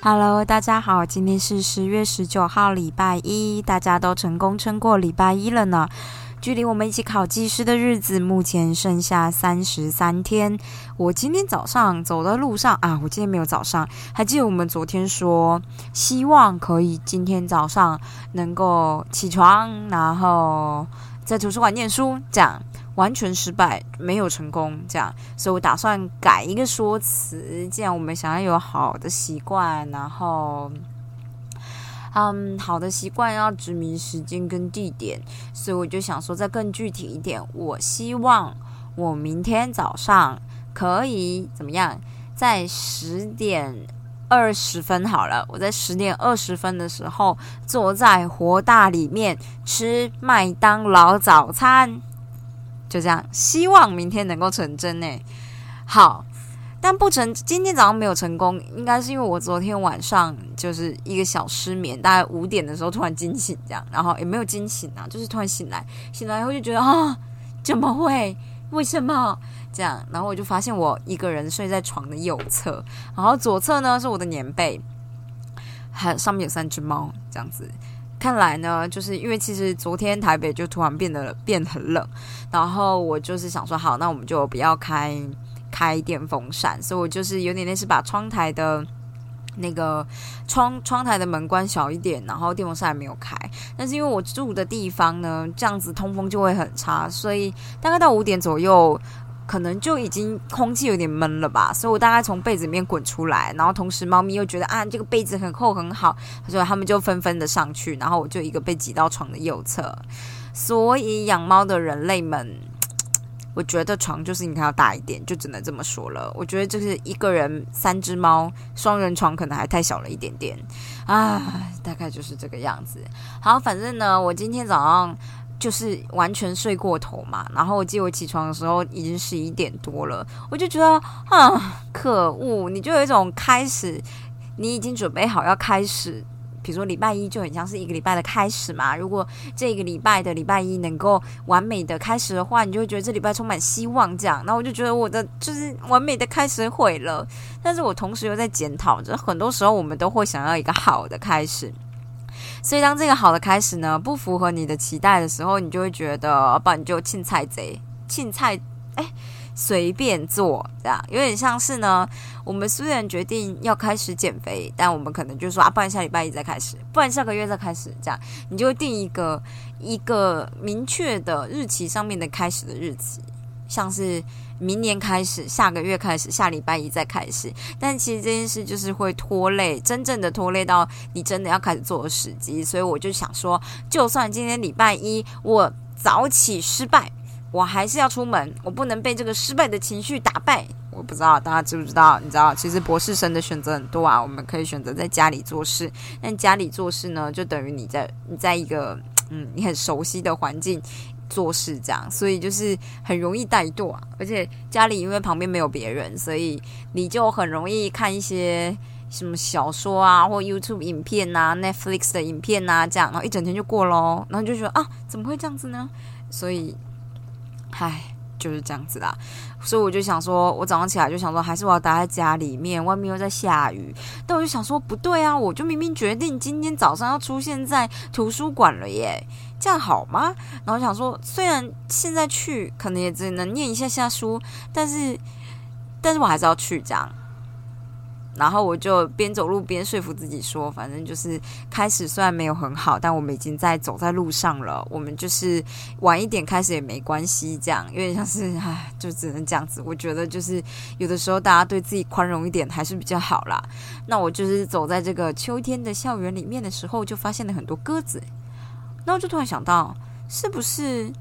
Hello，大家好，今天是十月十九号，礼拜一，大家都成功撑过礼拜一了呢。距离我们一起考技师的日子，目前剩下三十三天。我今天早上走的路上啊，我今天没有早上，还记得我们昨天说，希望可以今天早上能够起床，然后在图书馆念书，这样。完全失败，没有成功，这样，所以我打算改一个说辞。既然我们想要有好的习惯，然后，嗯，好的习惯要指明时间跟地点，所以我就想说再更具体一点。我希望我明天早上可以怎么样，在十点二十分好了，我在十点二十分的时候坐在活大里面吃麦当劳早餐。就这样，希望明天能够成真呢。好，但不成，今天早上没有成功，应该是因为我昨天晚上就是一个小失眠，大概五点的时候突然惊醒，这样，然后也没有惊醒啊，就是突然醒来，醒来以后就觉得啊，怎么会？为什么这样？然后我就发现我一个人睡在床的右侧，然后左侧呢是我的棉被，还上面有三只猫，这样子。看来呢，就是因为其实昨天台北就突然变得变很冷，然后我就是想说，好，那我们就不要开开电风扇，所以我就是有点类似把窗台的那个窗窗台的门关小一点，然后电风扇还没有开。但是因为我住的地方呢，这样子通风就会很差，所以大概到五点左右。可能就已经空气有点闷了吧，所以我大概从被子里面滚出来，然后同时猫咪又觉得啊这个被子很厚很好，所以他们就纷纷的上去，然后我就一个被挤到床的右侧。所以养猫的人类们，我觉得床就是应该要大一点，就只能这么说了。我觉得就是一个人三只猫双人床可能还太小了一点点啊，大概就是这个样子。好，反正呢，我今天早上。就是完全睡过头嘛，然后我记得我起床的时候已经十一点多了，我就觉得啊，可恶！你就有一种开始，你已经准备好要开始，比如说礼拜一就很像是一个礼拜的开始嘛。如果这个礼拜的礼拜一能够完美的开始的话，你就会觉得这礼拜充满希望。这样，那我就觉得我的就是完美的开始毁了，但是我同时又在检讨着，很多时候我们都会想要一个好的开始。所以，当这个好的开始呢不符合你的期待的时候，你就会觉得，不你就青菜贼，青菜哎，随便做这样，有点像是呢。我们虽然决定要开始减肥，但我们可能就说啊，不然下礼拜一再开始，不然下个月再开始，这样你就会定一个一个明确的日期上面的开始的日期，像是。明年开始，下个月开始，下礼拜一再开始。但其实这件事就是会拖累，真正的拖累到你真的要开始做的时机。所以我就想说，就算今天礼拜一我早起失败，我还是要出门，我不能被这个失败的情绪打败。我不知道大家知不知道？你知道，其实博士生的选择很多啊。我们可以选择在家里做事，但家里做事呢，就等于你在你在一个嗯你很熟悉的环境。做事这样，所以就是很容易怠惰，而且家里因为旁边没有别人，所以你就很容易看一些什么小说啊，或 YouTube 影片啊、Netflix 的影片啊，这样，然后一整天就过喽，然后就觉得啊，怎么会这样子呢？所以，唉，就是这样子啦。所以我就想说，我早上起来就想说，还是我要待在家里面，外面又在下雨。但我就想说，不对啊，我就明明决定今天早上要出现在图书馆了耶。这样好吗？然后想说，虽然现在去可能也只能念一下下书，但是，但是我还是要去这样。然后我就边走路边说服自己说，反正就是开始虽然没有很好，但我们已经在走在路上了。我们就是晚一点开始也没关系，这样有点像是唉，就只能这样子。我觉得就是有的时候大家对自己宽容一点还是比较好啦。那我就是走在这个秋天的校园里面的时候，就发现了很多鸽子。那我就突然想到，是不是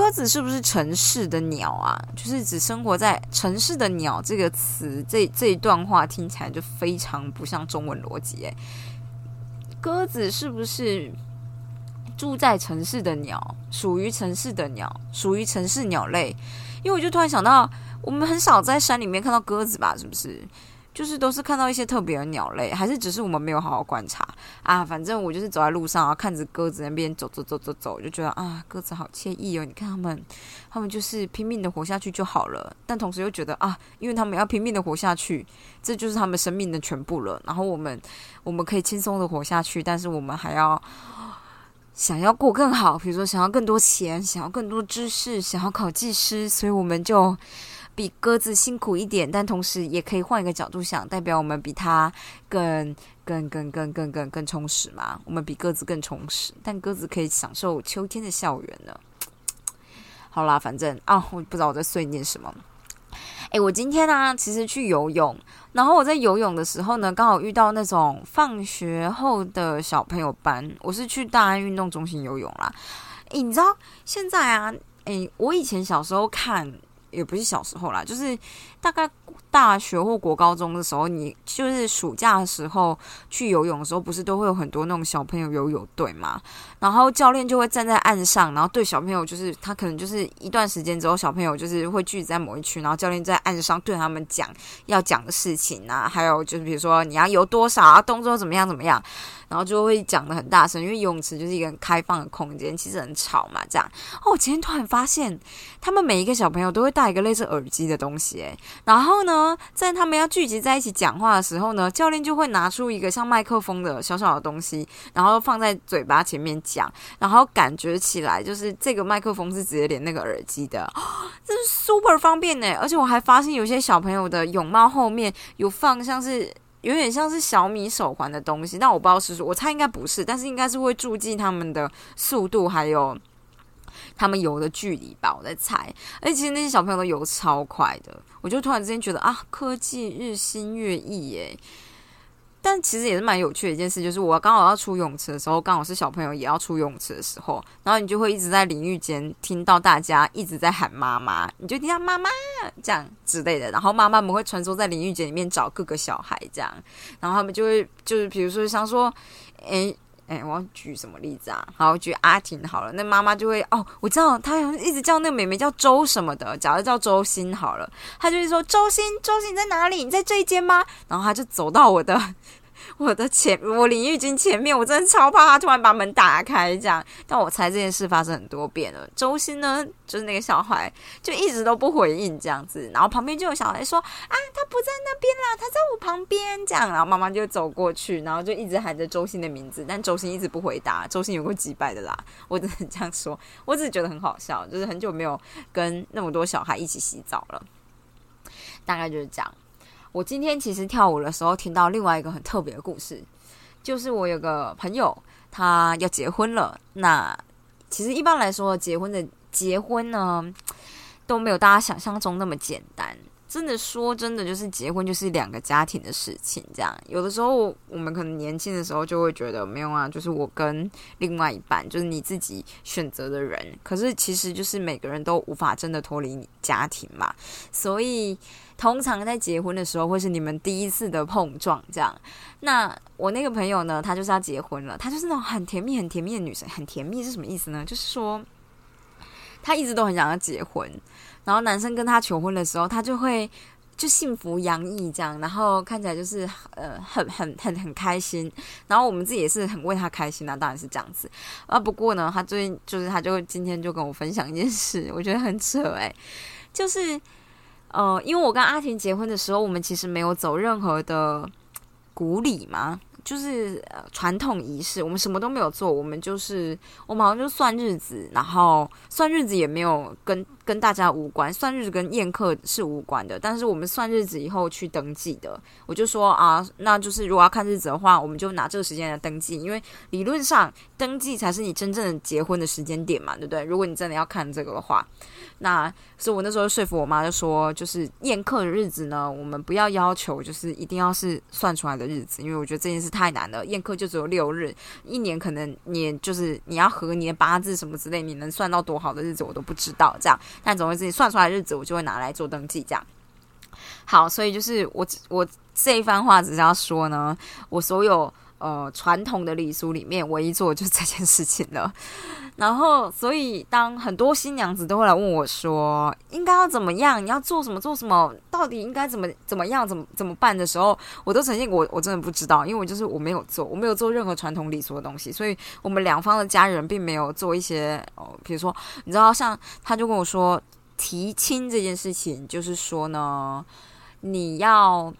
鸽子是不是城市的鸟啊？就是只生活在城市的鸟这个词，这这一段话听起来就非常不像中文逻辑。诶，鸽子是不是住在城市的鸟？属于城市的鸟，属于城市鸟类？因为我就突然想到，我们很少在山里面看到鸽子吧？是不是？就是都是看到一些特别的鸟类，还是只是我们没有好好观察啊？反正我就是走在路上啊，看着鸽子那边走走走走走，就觉得啊，鸽子好惬意哦！你看他们，他们就是拼命的活下去就好了。但同时又觉得啊，因为他们要拼命的活下去，这就是他们生命的全部了。然后我们我们可以轻松的活下去，但是我们还要想要过更好，比如说想要更多钱，想要更多知识，想要考技师，所以我们就。比鸽子辛苦一点，但同时也可以换一个角度想，代表我们比它更、更、更、更、更、更、更充实嘛？我们比鸽子更充实，但鸽子可以享受秋天的校园呢。好啦，反正啊，我不知道我在碎念什么。诶，我今天呢，其实去游泳，然后我在游泳的时候呢，刚好遇到那种放学后的小朋友班。我是去大安运动中心游泳啦。诶，你知道现在啊？诶，我以前小时候看。也不是小时候啦，就是大概大学或国高中的时候，你就是暑假的时候去游泳的时候，不是都会有很多那种小朋友游泳队嘛？然后教练就会站在岸上，然后对小朋友就是他可能就是一段时间之后，小朋友就是会聚集在某一区，然后教练在岸上对他们讲要讲的事情啊，还有就是比如说你要游多少啊，动作怎么样怎么样。然后就会讲的很大声，因为游泳池就是一个很开放的空间，其实很吵嘛。这样哦，我今天突然发现，他们每一个小朋友都会带一个类似耳机的东西，诶，然后呢，在他们要聚集在一起讲话的时候呢，教练就会拿出一个像麦克风的小小的东西，然后放在嘴巴前面讲，然后感觉起来就是这个麦克风是直接连那个耳机的，这是 super 方便呢。而且我还发现有些小朋友的泳帽后面有放像是。有点像是小米手环的东西，但我不知道是，我猜应该不是，但是应该是会注记他们的速度，还有他们游的距离吧，我在猜。而且其实那些小朋友都游超快的，我就突然之间觉得啊，科技日新月异耶。但其实也是蛮有趣的一件事，就是我刚好要出泳池的时候，刚好是小朋友也要出泳池的时候，然后你就会一直在淋浴间听到大家一直在喊妈妈，你就听到妈妈这样之类的，然后妈妈们会穿梭在淋浴间里面找各个小孩这样，然后他们就会就是比如说想说，诶。哎，我要举什么例子啊？好，举阿婷好了，那妈妈就会哦，我知道她一直叫那个妹妹叫周什么的，假如叫周心好了，她就会说周心，周心你在哪里？你在这一间吗？然后她就走到我的。我的前，我淋浴巾前面，我真的超怕他突然把门打开这样。但我猜这件事发生很多遍了。周星呢，就是那个小孩，就一直都不回应这样子。然后旁边就有小孩说：“啊，他不在那边啦，他在我旁边。”这样，然后妈妈就走过去，然后就一直喊着周星的名字，但周星一直不回答。周星有过几百的啦，我只能这样说。我只是觉得很好笑，就是很久没有跟那么多小孩一起洗澡了。大概就是这样。我今天其实跳舞的时候听到另外一个很特别的故事，就是我有个朋友他要结婚了。那其实一般来说，结婚的结婚呢都没有大家想象中那么简单。真的说真的，就是结婚就是两个家庭的事情。这样有的时候我们可能年轻的时候就会觉得没有啊，就是我跟另外一半，就是你自己选择的人。可是其实就是每个人都无法真的脱离你家庭嘛。所以通常在结婚的时候，会是你们第一次的碰撞。这样，那我那个朋友呢，他就是要结婚了，他就是那种很甜蜜、很甜蜜的女生。很甜蜜是什么意思呢？就是说他一直都很想要结婚。然后男生跟她求婚的时候，她就会就幸福洋溢这样，然后看起来就是呃很很很很开心。然后我们自己也是很为他开心啊，当然是这样子啊。不过呢，他最近就是他就今天就跟我分享一件事，我觉得很扯诶，就是呃，因为我跟阿婷结婚的时候，我们其实没有走任何的古礼嘛。就是呃传统仪式，我们什么都没有做，我们就是我们好像就算日子，然后算日子也没有跟跟大家无关，算日子跟宴客是无关的，但是我们算日子以后去登记的，我就说啊，那就是如果要看日子的话，我们就拿这个时间来登记，因为理论上登记才是你真正的结婚的时间点嘛，对不对？如果你真的要看这个的话。那所以，我那时候说服我妈，就说，就是宴客的日子呢，我们不要要求，就是一定要是算出来的日子，因为我觉得这件事太难了。宴客就只有六日，一年可能你就是你要合年八字什么之类，你能算到多好的日子，我都不知道。这样，但总之自己算出来日子，我就会拿来做登记。这样，好，所以就是我我这一番话只是要说呢，我所有。呃传统的礼俗里面唯一做的就是这件事情了。然后，所以当很多新娘子都会来问我说，应该要怎么样？你要做什么？做什么？到底应该怎么怎么样？怎么怎么办的时候，我都曾经我我真的不知道，因为我就是我没有做，我没有做任何传统礼俗的东西，所以我们两方的家人并没有做一些哦，比如说，你知道，像他就跟我说提亲这件事情，就是说呢，你要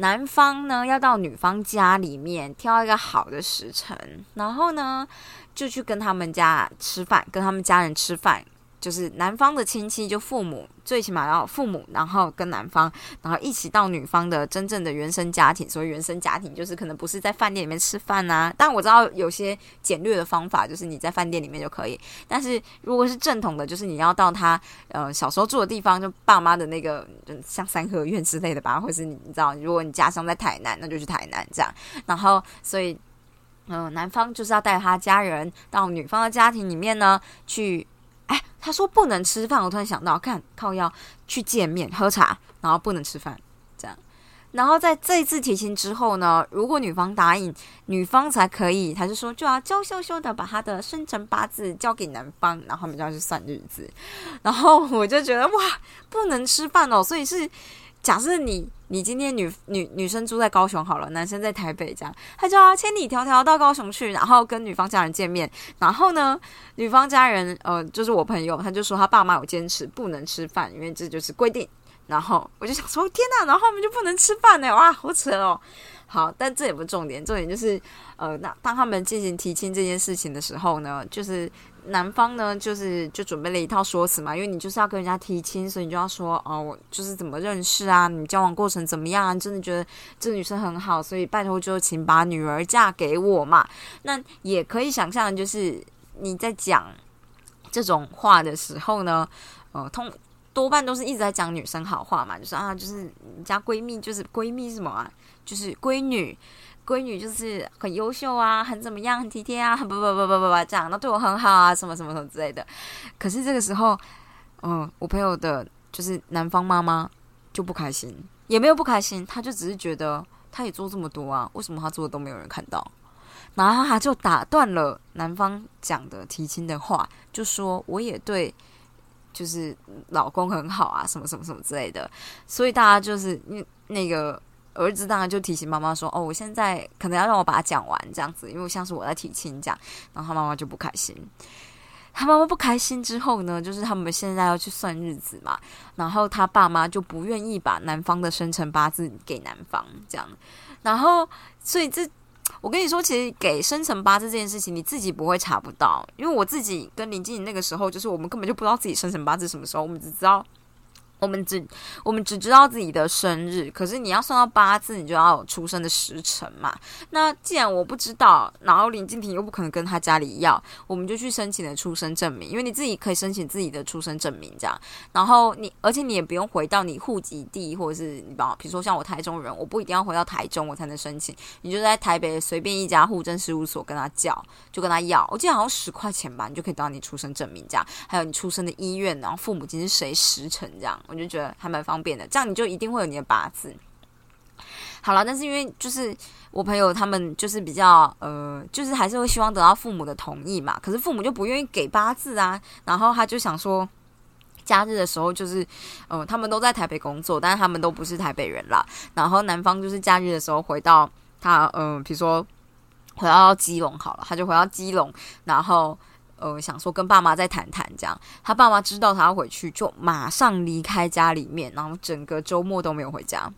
男方呢要到女方家里面挑一个好的时辰，然后呢。就去跟他们家吃饭，跟他们家人吃饭，就是男方的亲戚，就父母，最起码要父母，然后跟男方，然后一起到女方的真正的原生家庭。所谓原生家庭，就是可能不是在饭店里面吃饭呐。但我知道有些简略的方法，就是你在饭店里面就可以。但是如果是正统的，就是你要到他呃小时候住的地方，就爸妈的那个，像三合院之类的吧，或是你知道，如果你家乡在台南，那就去台南这样。然后所以。嗯，男方就是要带他家人到女方的家庭里面呢去。哎，他说不能吃饭，我突然想到，看靠要去见面喝茶，然后不能吃饭，这样。然后在这一次提亲之后呢，如果女方答应，女方才可以，他就说就要娇羞羞的把他的生辰八字交给男方，然后他们就要去算日子。然后我就觉得哇，不能吃饭哦，所以是。假设你你今天女女女生住在高雄好了，男生在台北，这样他就要千里迢迢到高雄去，然后跟女方家人见面。然后呢，女方家人呃，就是我朋友，他就说他爸妈有坚持不能吃饭，因为这就是规定。然后我就想说，天哪！然后他们就不能吃饭呢？哇，好扯哦。好，但这也不是重点，重点就是呃，那当他们进行提亲这件事情的时候呢，就是。男方呢，就是就准备了一套说辞嘛，因为你就是要跟人家提亲，所以你就要说哦，我就是怎么认识啊，你交往过程怎么样啊？真的觉得这女生很好，所以拜托就请把女儿嫁给我嘛。那也可以想象，就是你在讲这种话的时候呢，呃，通多半都是一直在讲女生好话嘛，就是啊，就是你家闺蜜，就是闺蜜什么啊，就是闺女。闺女就是很优秀啊，很怎么样，很体贴啊，很 不不不不不不这样，那对我很好啊，什么什么什么之类的。可是这个时候，嗯，我朋友的就是男方妈妈就不开心，也没有不开心，他就只是觉得他也做这么多啊，为什么他做的都没有人看到？然后他就打断了男方讲的提亲的话，就说我也对，就是老公很好啊，什么什么什么之类的。所以大家就是那那个。儿子当然就提醒妈妈说：“哦，我现在可能要让我把它讲完，这样子，因为像是我在提亲这样。”然后他妈妈就不开心。他妈妈不开心之后呢，就是他们现在要去算日子嘛，然后他爸妈就不愿意把男方的生辰八字给男方，这样。然后，所以这我跟你说，其实给生辰八字这件事情，你自己不会查不到，因为我自己跟林静那个时候，就是我们根本就不知道自己生辰八字什么时候，我们只知道。我们只我们只知道自己的生日，可是你要算到八字，你就要有出生的时辰嘛。那既然我不知道，然后林静婷又不可能跟他家里要，我们就去申请了出生证明，因为你自己可以申请自己的出生证明这样。然后你，而且你也不用回到你户籍地，或者是你帮，比如说像我台中人，我不一定要回到台中我才能申请，你就在台北随便一家户政事务所跟他叫，就跟他要。我记得好像十块钱吧，你就可以得到你出生证明这样，还有你出生的医院，然后父母亲是谁时辰这样。我就觉得还蛮方便的，这样你就一定会有你的八字。好了，但是因为就是我朋友他们就是比较呃，就是还是会希望得到父母的同意嘛，可是父母就不愿意给八字啊。然后他就想说，假日的时候就是，嗯，他们都在台北工作，但是他们都不是台北人啦。然后男方就是假日的时候回到他，嗯，比如说回到基隆好了，他就回到基隆，然后。呃，想说跟爸妈再谈谈，这样他爸妈知道他要回去，就马上离开家里面，然后整个周末都没有回家。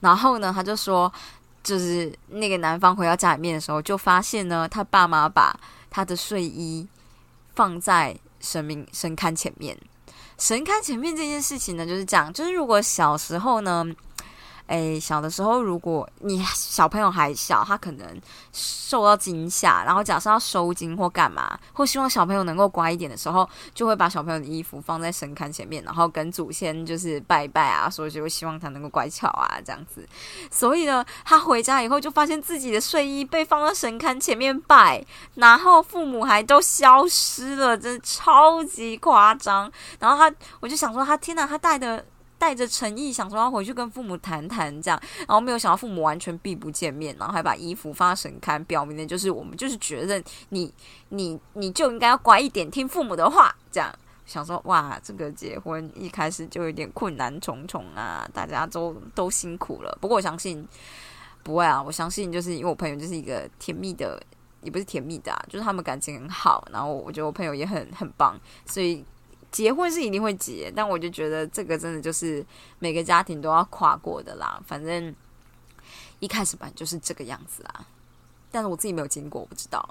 然后呢，他就说，就是那个男方回到家里面的时候，就发现呢，他爸妈把他的睡衣放在神明神龛前面。神龛前面这件事情呢，就是这样，就是如果小时候呢。诶，小的时候，如果你小朋友还小，他可能受到惊吓，然后假设要收惊或干嘛，或希望小朋友能够乖一点的时候，就会把小朋友的衣服放在神龛前面，然后跟祖先就是拜拜啊，所以就会希望他能够乖巧啊，这样子。所以呢，他回家以后就发现自己的睡衣被放到神龛前面拜，然后父母还都消失了，真的超级夸张。然后他，我就想说，他天哪，他带的。带着诚意，想说要回去跟父母谈谈这样，然后没有想到父母完全避不见面，然后还把衣服发神龛，表明的就是我们就是觉得你你你就应该要乖一点，听父母的话。这样想说哇，这个结婚一开始就有点困难重重啊，大家都都辛苦了。不过我相信不会啊，我相信就是因为我朋友就是一个甜蜜的，也不是甜蜜的，啊，就是他们感情很好，然后我觉得我朋友也很很棒，所以。结婚是一定会结，但我就觉得这个真的就是每个家庭都要跨过的啦。反正一开始吧就是这个样子啊，但是我自己没有经过，我不知道。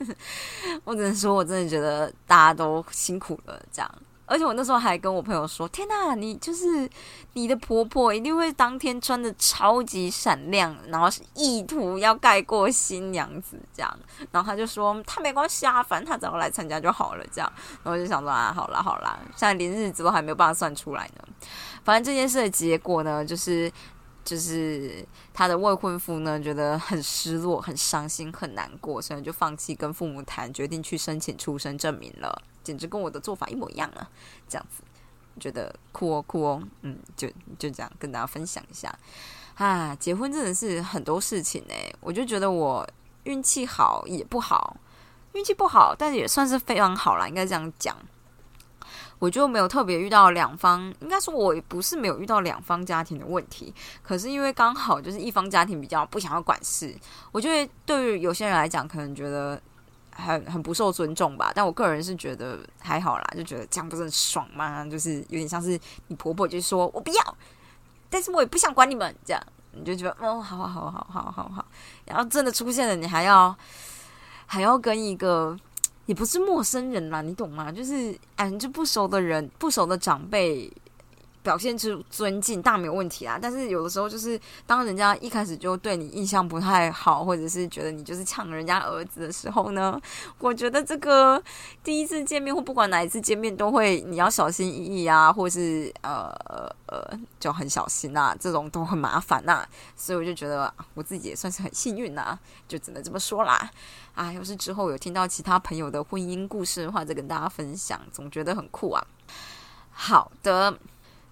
我只能说我真的觉得大家都辛苦了，这样。而且我那时候还跟我朋友说：“天哪，你就是你的婆婆一定会当天穿的超级闪亮，然后是意图要盖过新娘子这样。”然后他就说：“他没关系啊，反正他只要来参加就好了。”这样，然后我就想说：“啊，好啦好啦，现在连日子都还没有办法算出来呢。反正这件事的结果呢，就是就是他的未婚夫呢觉得很失落、很伤心、很难过，所以就放弃跟父母谈，决定去申请出生证明了。”简直跟我的做法一模一样啊！这样子，觉得酷哦酷哦，嗯，就就这样跟大家分享一下啊。结婚真的是很多事情哎，我就觉得我运气好也不好，运气不好，但也算是非常好啦，应该这样讲。我就没有特别遇到两方，应该说我不是没有遇到两方家庭的问题，可是因为刚好就是一方家庭比较不想要管事，我觉得对于有些人来讲，可能觉得。很很不受尊重吧，但我个人是觉得还好啦，就觉得这样不是很爽吗？就是有点像是你婆婆就说我不要，但是我也不想管你们，这样你就觉得哦，好好好好好好好，然后真的出现了，你还要还要跟一个也不是陌生人啦，你懂吗？就是哎，就不熟的人，不熟的长辈。表现出尊敬，大没有问题啊。但是有的时候，就是当人家一开始就对你印象不太好，或者是觉得你就是抢人家儿子的时候呢，我觉得这个第一次见面或不管哪一次见面，都会你要小心翼翼啊，或是呃呃就很小心啊，这种都很麻烦呐。所以我就觉得我自己也算是很幸运呐，就只能这么说啦。啊，要是之后有听到其他朋友的婚姻故事的话，再跟大家分享，总觉得很酷啊。好的。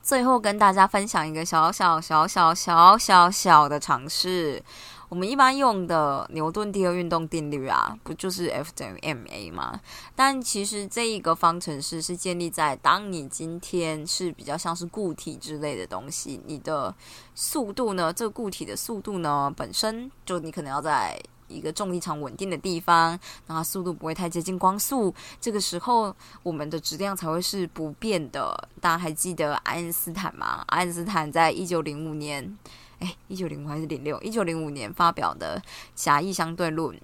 最后跟大家分享一个小小小小小小小的尝试。我们一般用的牛顿第二运动定律啊，不就是 F 等于 ma 吗？但其实这一个方程式是建立在当你今天是比较像是固体之类的东西，你的速度呢，这个固体的速度呢，本身就你可能要在。一个重力场稳定的地方，然后速度不会太接近光速，这个时候我们的质量才会是不变的。大家还记得爱因斯坦吗？爱因斯坦在一九零五年，哎，一九零五还是零六？一九零五年发表的狭义相对论。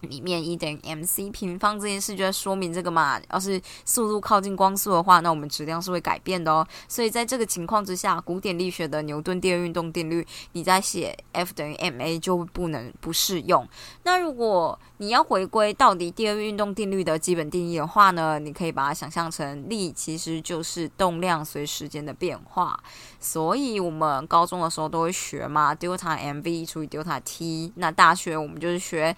里面一等于 mc 平方这件事就在说明这个嘛。要是速度靠近光速的话，那我们质量是会改变的哦。所以在这个情况之下，古典力学的牛顿第二运动定律，你在写 F 等于 ma 就不能不适用。那如果你要回归到底第二运动定律的基本定义的话呢，你可以把它想象成力其实就是动量随时间的变化。所以我们高中的时候都会学嘛，delta mv 除以 delta t。那大学我们就是学。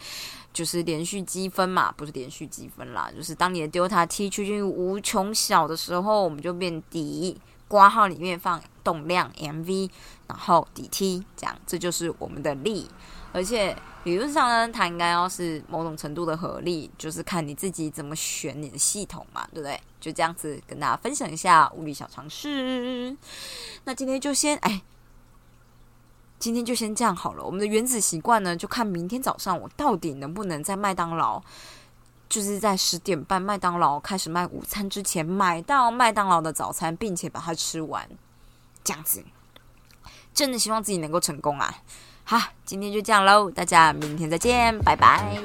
就是连续积分嘛，不是连续积分啦，就是当你的 delta t 趋近于无穷小的时候，我们就变底，括号里面放动量 mv，然后 dt，这样，这就是我们的力。而且理论上呢，它应该要是某种程度的合力，就是看你自己怎么选你的系统嘛，对不对？就这样子跟大家分享一下物理小常识。那今天就先哎。今天就先这样好了。我们的原子习惯呢，就看明天早上我到底能不能在麦当劳，就是在十点半麦当劳开始卖午餐之前买到麦当劳的早餐，并且把它吃完。这样子，真的希望自己能够成功啊！好，今天就这样喽，大家明天再见，拜拜。